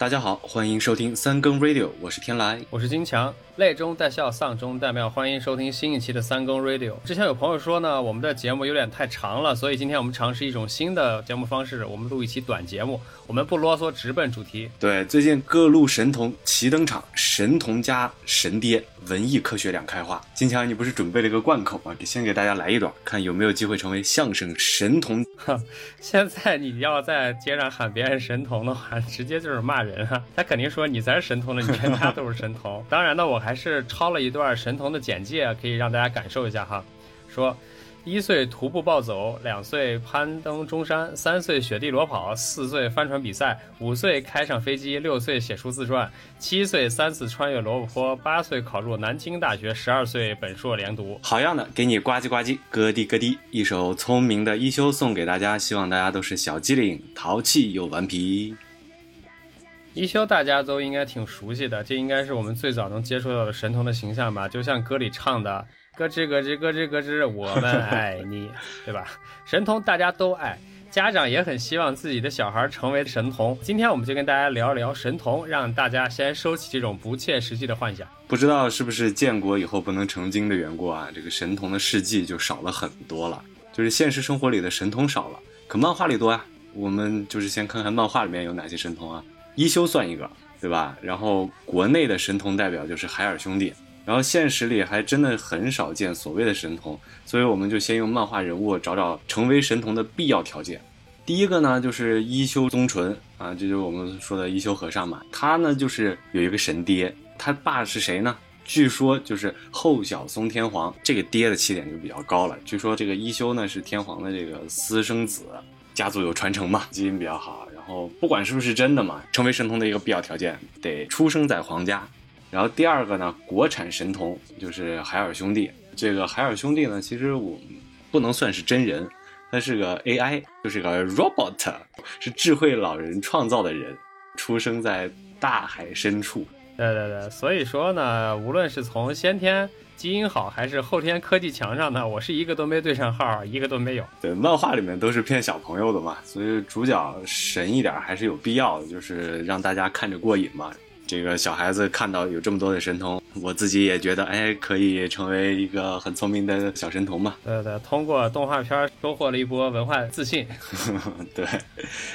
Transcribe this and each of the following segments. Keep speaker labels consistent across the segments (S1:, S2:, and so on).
S1: 大家好，欢迎收听三更 Radio，我是天来，
S2: 我是金强，泪中带笑，丧中带妙，欢迎收听新一期的三更 Radio。之前有朋友说呢，我们的节目有点太长了，所以今天我们尝试一种新的节目方式，我们录一期短节目，我们不啰嗦，直奔主题。
S1: 对，最近各路神童齐登场，神童加神爹，文艺科学两开花。金强，你不是准备了一个贯口吗？先给大家来一段，看有没有机会成为相声神童。
S2: 现在你要在街上喊别人神童的话，直接就是骂人。人啊，他肯定说你才是神童呢，你全家都是神童。当然呢，我还是抄了一段神童的简介，可以让大家感受一下哈。说，一岁徒步暴走，两岁攀登中山，三岁雪地裸跑，四岁帆船比赛，五岁开上飞机，六岁写书自传，七岁三次穿越罗布泊，八岁考入南京大学，十二岁本硕连读。
S1: 好样的，给你呱唧呱唧，咯滴咯滴，一首聪明的一休送给大家，希望大家都是小机灵，淘气又顽皮。
S2: 一休大家都应该挺熟悉的，这应该是我们最早能接触到的神童的形象吧？就像歌里唱的“咯吱咯吱咯吱咯吱，我们爱你”，对吧？神童大家都爱，家长也很希望自己的小孩成为神童。今天我们就跟大家聊一聊神童，让大家先收起这种不切实际的幻想。
S1: 不知道是不是建国以后不能成精的缘故啊？这个神童的事迹就少了很多了，就是现实生活里的神童少了，可漫画里多啊。我们就是先看看漫画里面有哪些神童啊？一休算一个，对吧？然后国内的神童代表就是海尔兄弟，然后现实里还真的很少见所谓的神童，所以我们就先用漫画人物找找成为神童的必要条件。第一个呢就是一休宗纯啊，这就是我们说的一休和尚嘛。他呢就是有一个神爹，他爸是谁呢？据说就是后小松天皇，这个爹的起点就比较高了。据说这个一休呢是天皇的这个私生子，家族有传承嘛，基因比较好。然后，不管是不是真的嘛，成为神童的一个必要条件得出生在皇家。然后第二个呢，国产神童就是海尔兄弟。这个海尔兄弟呢，其实我不能算是真人，他是个 AI，就是个 robot，是智慧老人创造的人，出生在大海深处。
S2: 对对对，所以说呢，无论是从先天。基因好还是后天科技强上呢？我是一个都没对上号，一个都没有。
S1: 对，漫画里面都是骗小朋友的嘛，所以主角神一点还是有必要的，就是让大家看着过瘾嘛。这个小孩子看到有这么多的神童，我自己也觉得，哎，可以成为一个很聪明的小神童嘛。
S2: 对对，通过动画片收获了一波文化自信。
S1: 对，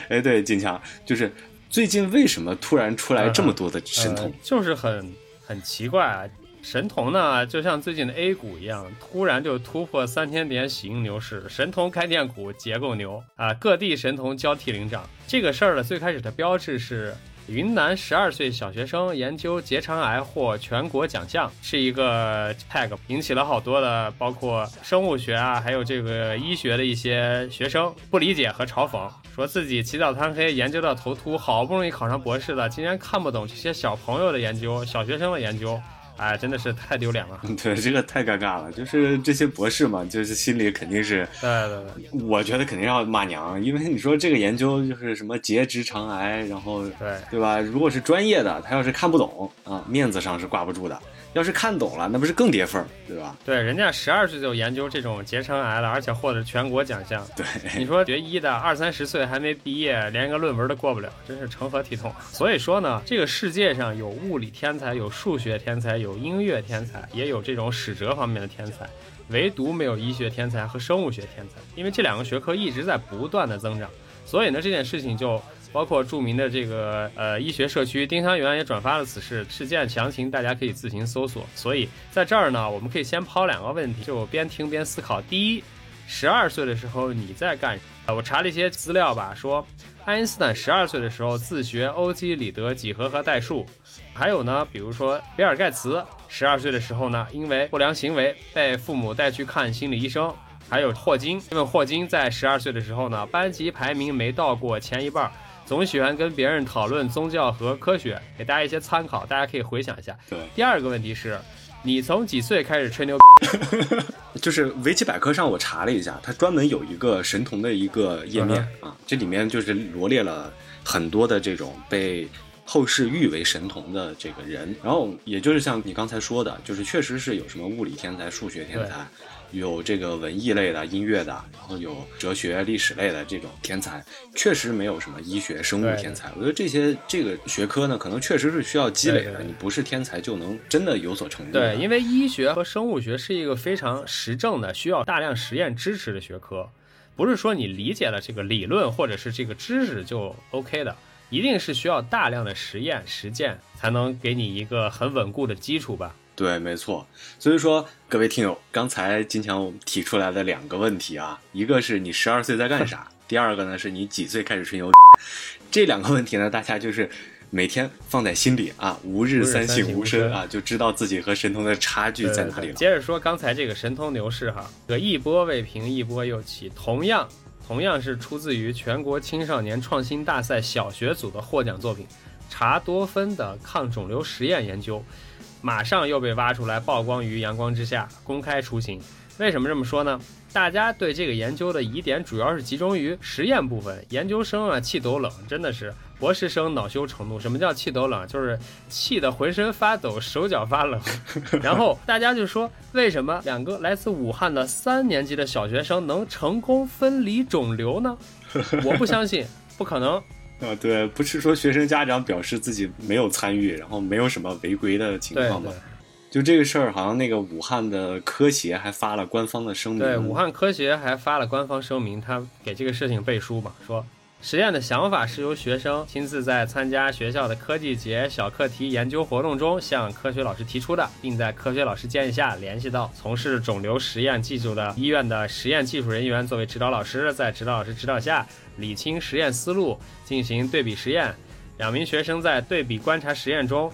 S1: 哎，对，金强，就是最近为什么突然出来这么多的神童？
S2: 就是很很奇怪啊。神童呢，就像最近的 A 股一样，突然就突破三千点喜迎牛市，神童开店股结构牛啊，各地神童交替领涨。这个事儿呢，最开始的标志是云南十二岁小学生研究结肠癌获全国奖项，是一个 tag，引起了好多的，包括生物学啊，还有这个医学的一些学生不理解和嘲讽，说自己起早贪黑研究到头秃，好不容易考上博士了，竟然看不懂这些小朋友的研究，小学生的研究。哎，真的是太丢脸了。
S1: 对，这个太尴尬了。就是这些博士嘛，就是心里肯定是，
S2: 对对对，
S1: 我觉得肯定要骂娘，因为你说这个研究就是什么结直肠癌，然后
S2: 对
S1: 对吧？如果是专业的，他要是看不懂啊，面子上是挂不住的。要是看懂了，那不是更跌份儿，对吧？
S2: 对，人家十二岁就研究这种结肠癌了，而且获得全国奖项。
S1: 对，
S2: 你说学医的二三十岁还没毕业，连个论文都过不了，真是成何体统？所以说呢，这个世界上有物理天才，有数学天才，有音乐天才，也有这种史哲方面的天才，唯独没有医学天才和生物学天才，因为这两个学科一直在不断的增长。所以呢，这件事情就。包括著名的这个呃医学社区丁香园也转发了此事事件详情，大家可以自行搜索。所以在这儿呢，我们可以先抛两个问题，就边听边思考。第一，十二岁的时候你在干？我查了一些资料吧，说爱因斯坦十二岁的时候自学欧几里得几何和代数。还有呢，比如说比尔盖茨十二岁的时候呢，因为不良行为被父母带去看心理医生。还有霍金，因为霍金在十二岁的时候呢，班级排名没到过前一半。总喜欢跟别人讨论宗教和科学，给大家一些参考，大家可以回想一下。
S1: 对，
S2: 第二个问题是，你从几岁开始吹牛？
S1: 就是维基百科上我查了一下，它专门有一个神童的一个页面啊，这里面就是罗列了很多的这种被后世誉为神童的这个人。然后也就是像你刚才说的，就是确实是有什么物理天才、数学天才。有这个文艺类的、音乐的，然后有哲学、历史类的这种天才，确实没有什么医学、生物天才。我觉得这些这个学科呢，可能确实是需要积累的。你不是天才就能真的有所成就。
S2: 对，因为医学和生物学是一个非常实证的、需要大量实验支持的学科，不是说你理解了这个理论或者是这个知识就 OK 的，一定是需要大量的实验实践才能给你一个很稳固的基础吧。
S1: 对，没错。所以说，各位听友，刚才金强提出来的两个问题啊，一个是你十二岁在干啥？第二个呢，是你几岁开始吹牛？这两个问题呢，大家就是每天放在心里啊，吾日三省吾身啊，就知道自己和神童的差距在哪里了。
S2: 接着说刚才这个神童牛市哈，这一波未平，一波又起，同样同样是出自于全国青少年创新大赛小学组的获奖作品，查多芬的抗肿瘤实验研究。马上又被挖出来曝光于阳光之下，公开出行。为什么这么说呢？大家对这个研究的疑点主要是集中于实验部分。研究生啊，气抖冷，真的是博士生恼羞成怒。什么叫气抖冷？就是气得浑身发抖，手脚发冷。然后大家就说，为什么两个来自武汉的三年级的小学生能成功分离肿瘤呢？我不相信，不可能。
S1: 啊，对，不是说学生家长表示自己没有参与，然后没有什么违规的情况吗？就这个事儿，好像那个武汉的科协还发了官方的声明。
S2: 对，武汉科协还发了官方声明，他给这个事情背书嘛，说。实验的想法是由学生亲自在参加学校的科技节小课题研究活动中向科学老师提出的，并在科学老师建议下联系到从事肿瘤实验技术的医院的实验技术人员作为指导老师，在指导老师指导下理清实验思路，进行对比实验。两名学生在对比观察实验中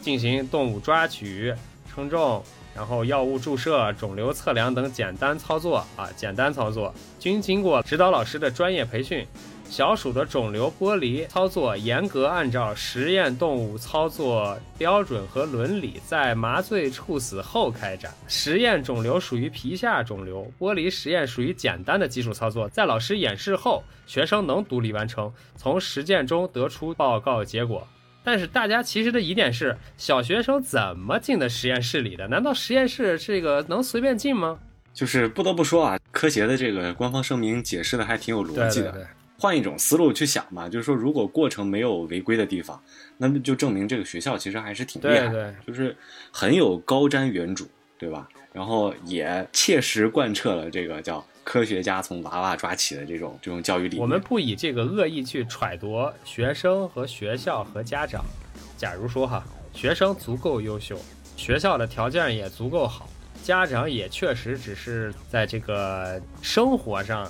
S2: 进行动物抓取、称重，然后药物注射、肿瘤测量等简单操作啊，简单操作均经过指导老师的专业培训。小鼠的肿瘤剥离操作严格按照实验动物操作标准和伦理，在麻醉处死后开展。实验肿瘤属于皮下肿瘤，剥离实验属于简单的技术操作，在老师演示后，学生能独立完成，从实践中得出报告结果。但是大家其实的疑点是：小学生怎么进的实验室里的？难道实验室这个能随便进吗？
S1: 就是不得不说啊，科协的这个官方声明解释的还挺有逻辑的。换一种思路去想嘛，就是说，如果过程没有违规的地方，那么就证明这个学校其实还是挺厉害
S2: 的，
S1: 就是很有高瞻远瞩，对吧？然后也切实贯彻了这个叫科学家从娃娃抓起的这种这种教育理念。
S2: 我们不以这个恶意去揣度学生和学校和家长。假如说哈，学生足够优秀，学校的条件也足够好，家长也确实只是在这个生活上。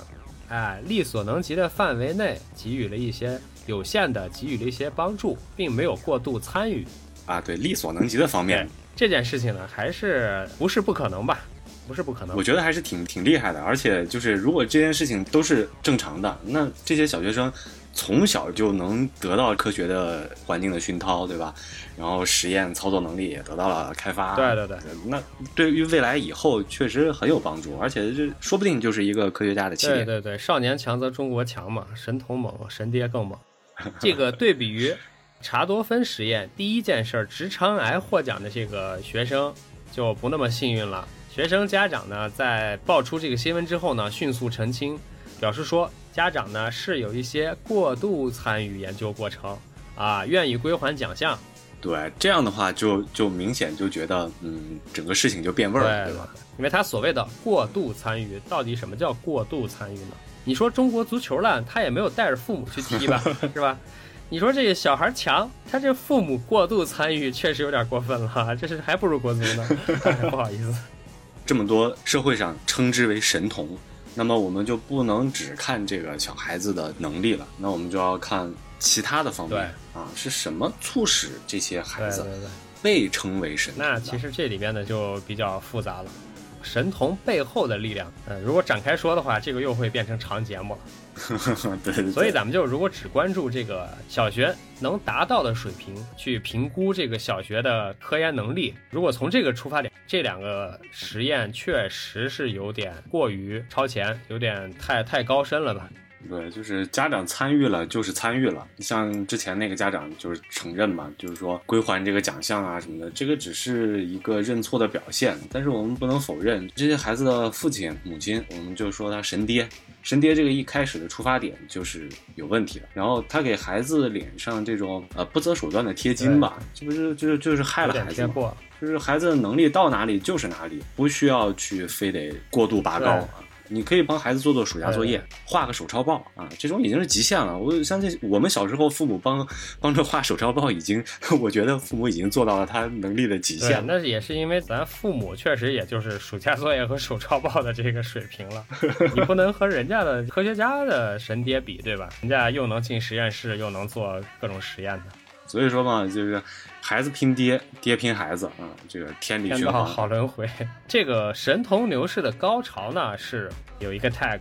S2: 哎，力所能及的范围内给予了一些有限的给予了一些帮助，并没有过度参与。
S1: 啊，对，力所能及的方面，
S2: 这件事情呢，还是不是不可能吧？不是不可能。
S1: 我觉得还是挺挺厉害的，而且就是如果这件事情都是正常的，那这些小学生。从小就能得到科学的环境的熏陶，对吧？然后实验操作能力也得到了开发。
S2: 对对对，
S1: 那对于未来以后确实很有帮助，而且这说不定就是一个科学家的起点。
S2: 对对对，少年强则中国强嘛，神童猛，神爹更猛。这个对比于 查多芬实验第一件事直肠癌获奖的这个学生就不那么幸运了。学生家长呢，在爆出这个新闻之后呢，迅速澄清，表示说。家长呢是有一些过度参与研究过程啊，愿意归还奖项。
S1: 对，这样的话就就明显就觉得，嗯，整个事情就变味儿了，对吧？
S2: 因为他所谓的过度参与，到底什么叫过度参与呢？你说中国足球烂，他也没有带着父母去踢吧，是吧？你说这个小孩强，他这父母过度参与，确实有点过分了，这是还不如国足呢。不好意思，
S1: 这么多社会上称之为神童。那么我们就不能只看这个小孩子的能力了，那我们就要看其他的方面啊，是什么促使这些孩子被称为神童？
S2: 那其实这里边呢就比较复杂了。神童背后的力量，嗯，如果展开说的话，这个又会变成长节目了。
S1: 对对。
S2: 所以咱们就如果只关注这个小学能达到的水平去评估这个小学的科研能力，如果从这个出发点，这两个实验确实是有点过于超前，有点太太高深了吧？
S1: 对，就是家长参与了，就是参与了。像之前那个家长就是承认嘛，就是说归还这个奖项啊什么的，这个只是一个认错的表现。但是我们不能否认，这些孩子的父亲、母亲，我们就说他神爹。神爹这个一开始的出发点就是有问题的，然后他给孩子脸上这种呃不择手段的贴金吧，这不是就是就是害了孩子吗？就是孩子的能力到哪里就是哪里，不需要去非得过度拔高啊。你可以帮孩子做做暑假作业，画个手抄报啊，这种已经是极限了。我相信我们小时候父母帮帮着画手抄报，已经 我觉得父母已经做到了他能力的极限。
S2: 那也是因为咱父母确实也就是暑假作业和手抄报的这个水平了，你不能和人家的科学家的神爹比，对吧？人家又能进实验室，又能做各种实验的。
S1: 所以说嘛，就是孩子拼爹，爹拼孩子啊，这个天理循环，
S2: 好轮回。这个神童牛市的高潮呢，是有一个 tag，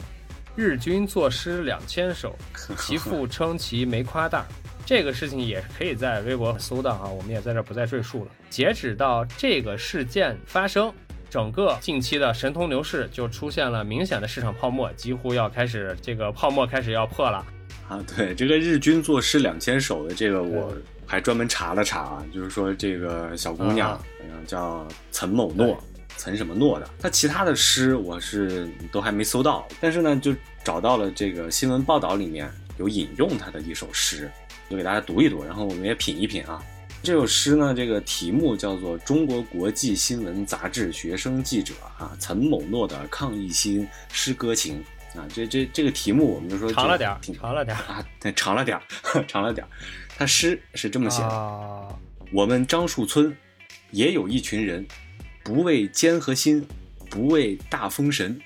S2: 日均作诗两千首，其父称其没夸大。这个事情也可以在微博搜到啊，我们也在这不再赘述了。截止到这个事件发生，整个近期的神童牛市就出现了明显的市场泡沫，几乎要开始这个泡沫开始要破了。
S1: 啊，对，这个日均作诗两千首的这个我。还专门查了查啊，就是说这个小姑娘叫岑某诺，岑什么诺的。她其他的诗我是都还没搜到，但是呢，就找到了这个新闻报道里面有引用她的一首诗，就给大家读一读，然后我们也品一品啊。这首诗呢，这个题目叫做《中国国际新闻杂志学生记者啊岑某诺的抗议新诗歌情》啊。这这这个题目我们就说
S2: 长了点儿，长了点儿
S1: 啊，对，长了点儿，长了点儿。他诗是这么写的：我们樟树村也有一群人，不畏艰和辛，不畏大风神，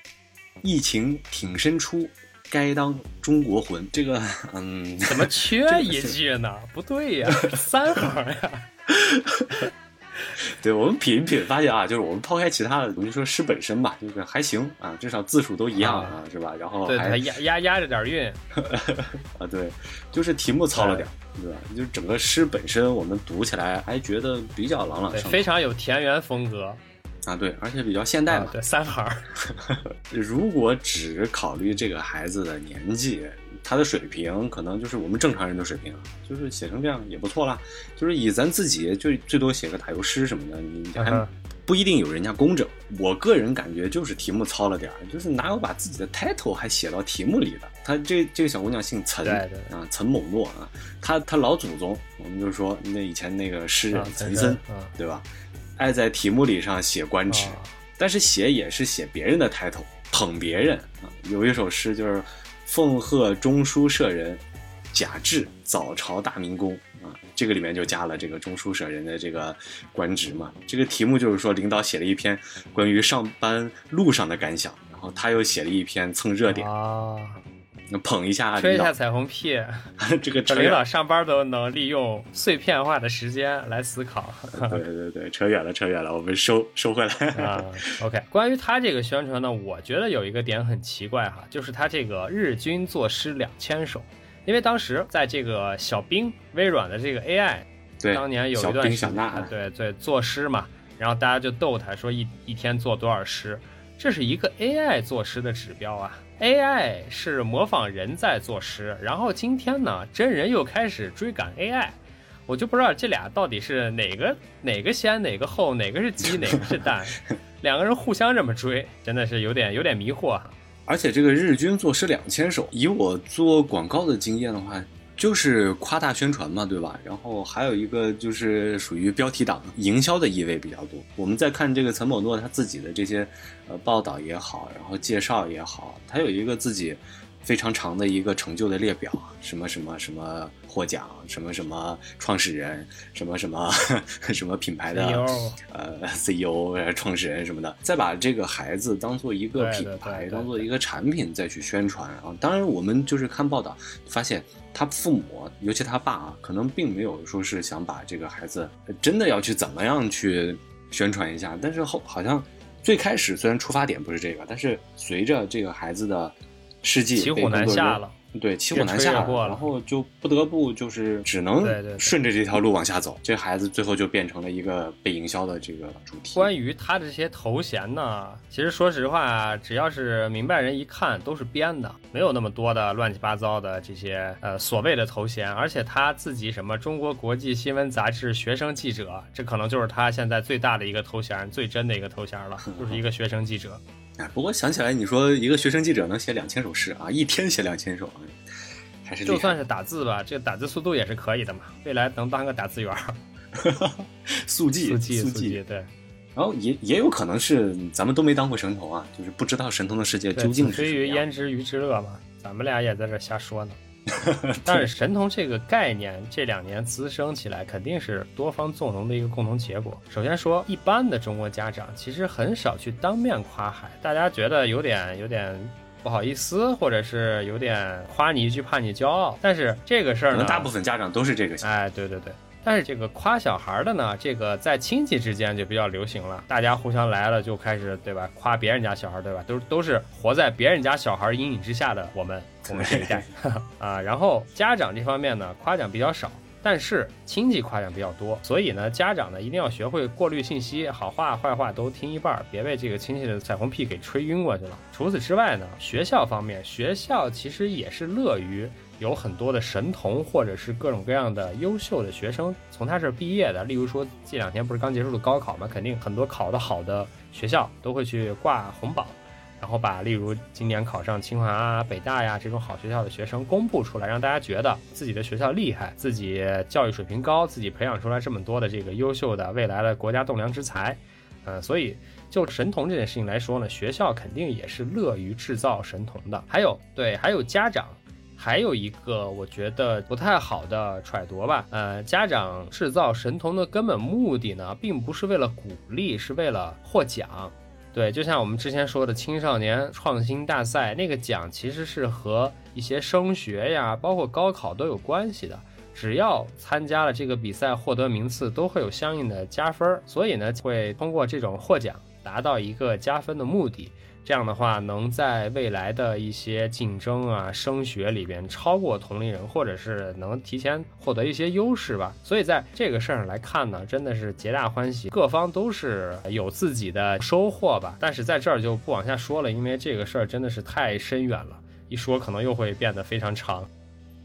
S1: 疫情挺身出，该当中国魂。这个，嗯，
S2: 怎么缺一句呢？不对呀，三行呀。
S1: 对我们品一品，发现啊，就是我们抛开其他的，我们就说诗本身吧，就是还行啊，至少字数都一样啊，是吧？然后还
S2: 押押押着点韵
S1: 啊，对，就是题目糙了点，对吧？就是整个诗本身，我们读起来还觉得比较朗朗上口，
S2: 非常有田园风格。
S1: 啊，对，而且比较现代嘛。
S2: 对，三行。
S1: 如果只考虑这个孩子的年纪，他的水平可能就是我们正常人的水平，就是写成这样也不错啦。就是以咱自己就最多写个打油诗什么的，你还不一定有人家工整。我个人感觉就是题目糙了点儿，就是哪有把自己的 title 还写到题目里的？他这这个小姑娘姓岑啊，岑某诺啊，他他老祖宗，我们就说那以前那个诗人岑参，对吧？爱在题目里上写官职，但是写也是写别人的 title，，捧别人啊。有一首诗就是“奉贺中书舍人贾至，早朝大明宫”啊，这个里面就加了这个中书舍人的这个官职嘛。这个题目就是说领导写了一篇关于上班路上的感想，然后他又写了一篇蹭热点啊。捧一下，
S2: 吹一下彩虹屁，
S1: 这个
S2: 领导上班都能利用碎片化的时间来思考。
S1: 对 对对，扯远了，扯远了，我们收收回来
S2: 啊。OK，关于他这个宣传呢，我觉得有一个点很奇怪哈，就是他这个日均作诗两千首，因为当时在这个小冰微软的这个 AI，
S1: 对，
S2: 当年有一段对对，作诗嘛，然后大家就逗他说一一天做多少诗，这是一个 AI 作诗的指标啊。AI 是模仿人在作诗，然后今天呢，真人又开始追赶 AI，我就不知道这俩到底是哪个哪个先哪个后，哪个是鸡 哪个是蛋，两个人互相这么追，真的是有点有点迷惑哈。
S1: 而且这个日均作诗两千首，以我做广告的经验的话。就是夸大宣传嘛，对吧？然后还有一个就是属于标题党，营销的意味比较多。我们再看这个岑某诺他自己的这些呃报道也好，然后介绍也好，他有一个自己。非常长的一个成就的列表，什么什么什么获奖，什么什么创始人，什么什么 什么品牌的呃 CEO 创始人什么的，再把这个孩子当做一个品牌，当做一个产品再去宣传啊。当然，我们就是看报道发现，他父母，尤其他爸啊，可能并没有说是想把这个孩子真的要去怎么样去宣传一下，但是后好像最开始虽然出发点不是这个，但是随着这个孩子的。事迹
S2: 骑虎难下了，
S1: 对，骑虎难下，然后就不得不就是只能顺着这条路往下走。这孩子最后就变成了一个被营销的这个主题。
S2: 关于他的这些头衔呢，其实说实话，只要是明白人一看都是编的，没有那么多的乱七八糟的这些呃所谓的头衔。而且他自己什么中国国际新闻杂志学生记者，这可能就是他现在最大的一个头衔，最真的一个头衔了，就是一个学生记者。
S1: 哎，不过想起来，你说一个学生记者能写两千首诗啊，一天写两千首，还是
S2: 就算是打字吧，这个打字速度也是可以的嘛。未来能当个打字员儿，
S1: 速记
S2: 速
S1: 记速
S2: 记对。
S1: 然后也也有可能是咱们都没当过神童啊，就是不知道神童的世界究竟是什么
S2: 于焉知鱼之乐嘛，咱们俩也在这瞎说呢。但是神童这个概念这两年滋生起来，肯定是多方纵容的一个共同结果。首先说，一般的中国家长其实很少去当面夸孩大家觉得有点有点不好意思，或者是有点夸你一句怕你骄傲。但是这个事儿呢，
S1: 大部分家长都是这个想
S2: 法。哎，对对对。但是这个夸小孩的呢，这个在亲戚之间就比较流行了，大家互相来了就开始，对吧？夸别人家小孩，对吧？都都是活在别人家小孩阴影之下的我们，我们这一代 啊。然后家长这方面呢，夸奖比较少，但是亲戚夸奖比较多，所以呢，家长呢一定要学会过滤信息，好话坏话都听一半，别被这个亲戚的彩虹屁给吹晕过去了。除此之外呢，学校方面，学校其实也是乐于。有很多的神童，或者是各种各样的优秀的学生从他这儿毕业的。例如说，这两天不是刚结束的高考嘛，肯定很多考得好的学校都会去挂红榜，然后把例如今年考上清华啊、北大呀这种好学校的学生公布出来，让大家觉得自己的学校厉害，自己教育水平高，自己培养出来这么多的这个优秀的未来的国家栋梁之才。嗯，所以就神童这件事情来说呢，学校肯定也是乐于制造神童的。还有对，还有家长。还有一个我觉得不太好的揣度吧，呃，家长制造神童的根本目的呢，并不是为了鼓励，是为了获奖。对，就像我们之前说的青少年创新大赛，那个奖其实是和一些升学呀，包括高考都有关系的。只要参加了这个比赛，获得名次，都会有相应的加分。所以呢，会通过这种获奖，达到一个加分的目的。这样的话，能在未来的一些竞争啊、升学里边超过同龄人，或者是能提前获得一些优势吧。所以在这个事儿上来看呢，真的是皆大欢喜，各方都是有自己的收获吧。但是在这儿就不往下说了，因为这个事儿真的是太深远了，一说可能又会变得非常长。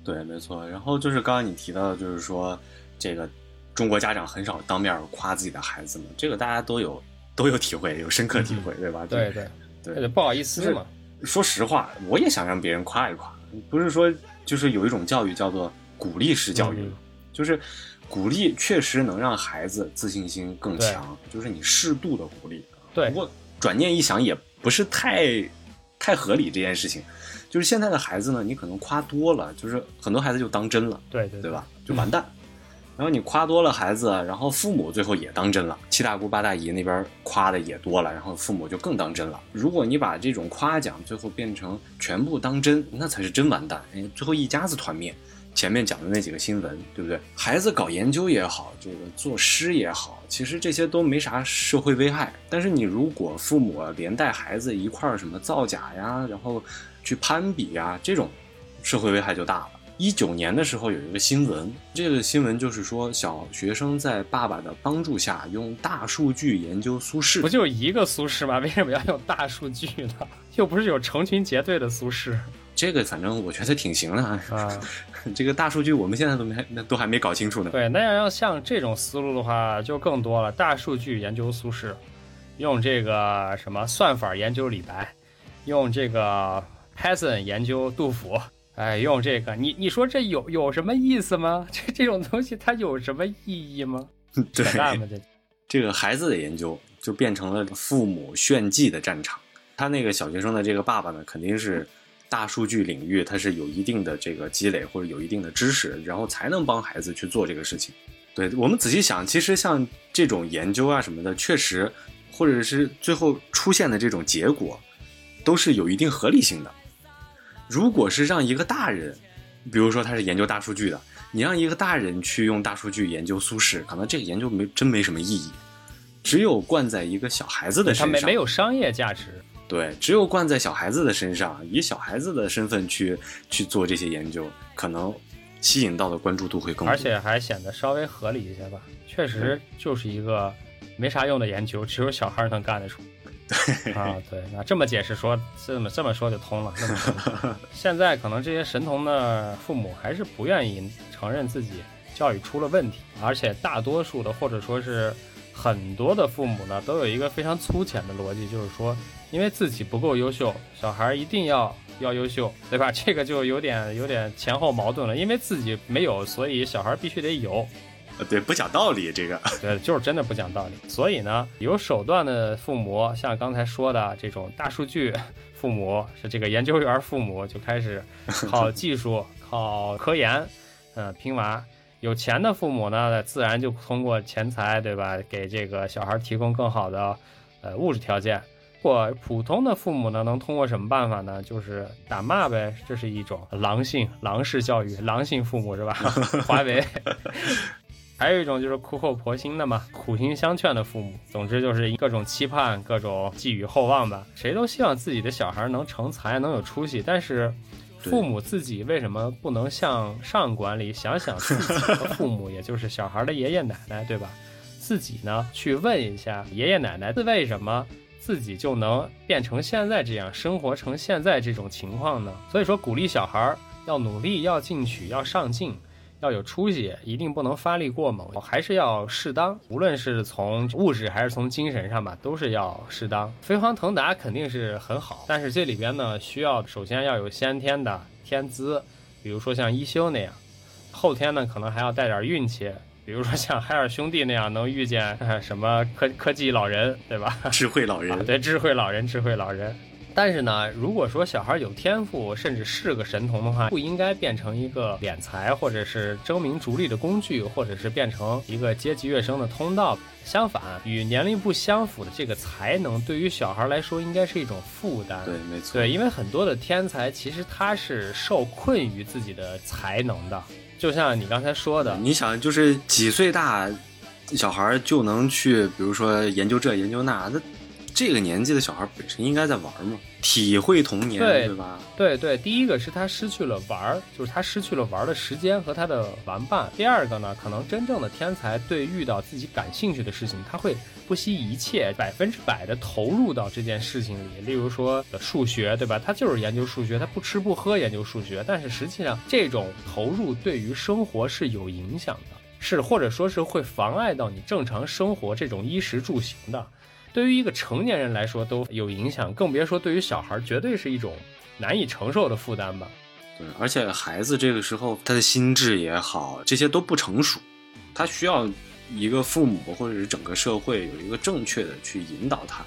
S1: 对，没错。然后就是刚刚你提到的，就是说这个中国家长很少当面夸自己的孩子们，这个大家都有都有体会，有深刻体会，对吧？
S2: 对对。对，不好意思嘛。
S1: 说实话，我也想让别人夸一夸，不是说就是有一种教育叫做鼓励式教育，就是鼓励确实能让孩子自信心更强，就是你适度的鼓励。
S2: 对。
S1: 不过转念一想，也不是太太合理这件事情。就是现在的孩子呢，你可能夸多了，就是很多孩子就当真了，
S2: 对对，
S1: 对吧？就完蛋。然后你夸多了孩子，然后父母最后也当真了，七大姑八大姨那边夸的也多了，然后父母就更当真了。如果你把这种夸奖最后变成全部当真，那才是真完蛋，最后一家子团灭。前面讲的那几个新闻，对不对？孩子搞研究也好，这个作诗也好，其实这些都没啥社会危害。但是你如果父母连带孩子一块儿什么造假呀，然后去攀比呀，这种社会危害就大了。一九年的时候有一个新闻，这个新闻就是说小学生在爸爸的帮助下用大数据研究苏轼，
S2: 不就一个苏轼吗？为什么要用大数据呢？又不是有成群结队的苏轼。
S1: 这个反正我觉得挺行的啊。这个大数据我们现在都没那都还没搞清楚呢。
S2: 对，那要要像这种思路的话，就更多了。大数据研究苏轼，用这个什么算法研究李白，用这个 Python 研究杜甫。哎，用这个，你你说这有有什么意思吗？这这种东西它有什么意义吗？
S1: 对，
S2: 吗？这
S1: 这个孩子的研究就变成了父母炫技的战场。他那个小学生的这个爸爸呢，肯定是大数据领域他是有一定的这个积累或者有一定的知识，然后才能帮孩子去做这个事情。对我们仔细想，其实像这种研究啊什么的，确实或者是最后出现的这种结果，都是有一定合理性的。如果是让一个大人，比如说他是研究大数据的，你让一个大人去用大数据研究苏轼，可能这个研究没真没什么意义。只有灌在一个小孩子的身上，
S2: 他没没有商业价值。
S1: 对，只有灌在小孩子的身上，以小孩子的身份去去做这些研究，可能吸引到的关注度会更多，
S2: 而且还显得稍微合理一些吧。确实就是一个没啥用的研究，只有小孩能干得出。啊，对，那这么解释说，这么这么说就通了。现在可能这些神童的父母还是不愿意承认自己教育出了问题，而且大多数的或者说是很多的父母呢，都有一个非常粗浅的逻辑，就是说，因为自己不够优秀，小孩一定要要优秀，对吧？这个就有点有点前后矛盾了，因为自己没有，所以小孩必须得有。
S1: 对，不讲道理，这个
S2: 对，就是真的不讲道理。所以呢，有手段的父母，像刚才说的这种大数据父母，是这个研究员父母，就开始 靠技术、靠科研，嗯，拼娃。有钱的父母呢，自然就通过钱财，对吧，给这个小孩提供更好的呃物质条件。或普通的父母呢，能通过什么办法呢？就是打骂呗，这是一种狼性、狼式教育，狼性父母是吧？华为。还有一种就是苦口婆心的嘛，苦心相劝的父母。总之就是各种期盼，各种寄予厚望吧。谁都希望自己的小孩能成才，能有出息。但是，父母自己为什么不能向上管理，想想自己的父母，也就是小孩的爷爷奶奶，对吧？自己呢去问一下爷爷奶奶，为什么自己就能变成现在这样，生活成现在这种情况呢？所以说，鼓励小孩要努力，要进取，要上进。要有出息，一定不能发力过猛，还是要适当。无论是从物质还是从精神上吧，都是要适当。飞黄腾达肯定是很好，但是这里边呢，需要首先要有先天的天资，比如说像一休那样；后天呢，可能还要带点运气，比如说像海尔兄弟那样能遇见 什么科科技老人，对吧？
S1: 智慧老人，
S2: 对，智慧老人，智慧老人。但是呢，如果说小孩有天赋，甚至是个神童的话，不应该变成一个敛财或者是争名逐利的工具，或者是变成一个阶级跃升的通道。相反，与年龄不相符的这个才能，对于小孩来说应该是一种负担。
S1: 对，没错。
S2: 对，因为很多的天才其实他是受困于自己的才能的。就像你刚才说的，
S1: 你想，就是几岁大，小孩就能去，比如说研究这研究那，那。这个年纪的小孩本身应该在玩嘛，体会童年，对吧？
S2: 对对，第一个是他失去了玩，就是他失去了玩的时间和他的玩伴。第二个呢，可能真正的天才对遇到自己感兴趣的事情，他会不惜一切，百分之百的投入到这件事情里。例如说数学，对吧？他就是研究数学，他不吃不喝研究数学，但是实际上这种投入对于生活是有影响的，是或者说是会妨碍到你正常生活这种衣食住行的。对于一个成年人来说都有影响，更别说对于小孩，绝对是一种难以承受的负担吧。
S1: 对，而且孩子这个时候他的心智也好，这些都不成熟，他需要一个父母或者是整个社会有一个正确的去引导他，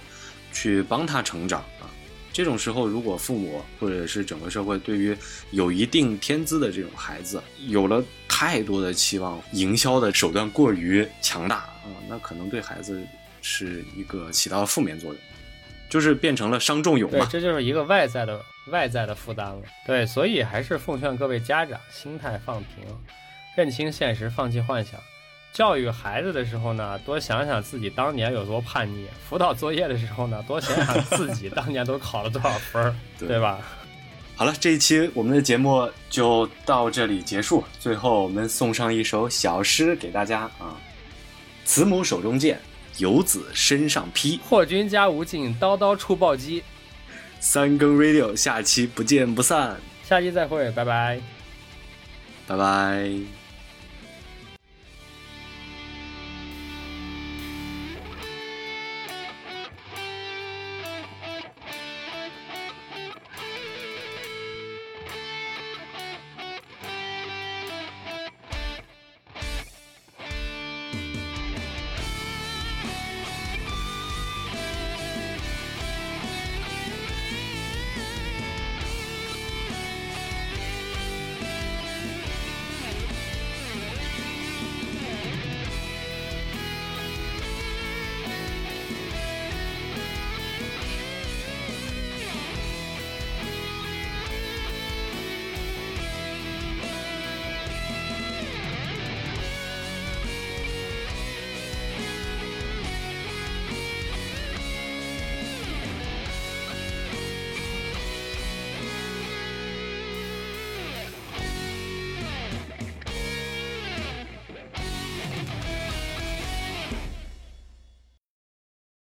S1: 去帮他成长啊。这种时候，如果父母或者是整个社会对于有一定天资的这种孩子有了太多的期望，营销的手段过于强大啊，那可能对孩子。是一个起到负面作用，就是变成了伤仲永
S2: 嘛。这就是一个外在的外在的负担了。对，所以还是奉劝各位家长，心态放平，认清现实，放弃幻想。教育孩子的时候呢，多想想自己当年有多叛逆；辅导作业的时候呢，多想想自己当年都考了多少分儿，对吧？
S1: 好了，这一期我们的节目就到这里结束。最后，我们送上一首小诗给大家啊：慈母手中剑。游子身上披，
S2: 霍君家无尽，刀刀出暴击。
S1: 三更 radio，下期不见不散。
S2: 下期再会，拜拜，
S1: 拜拜。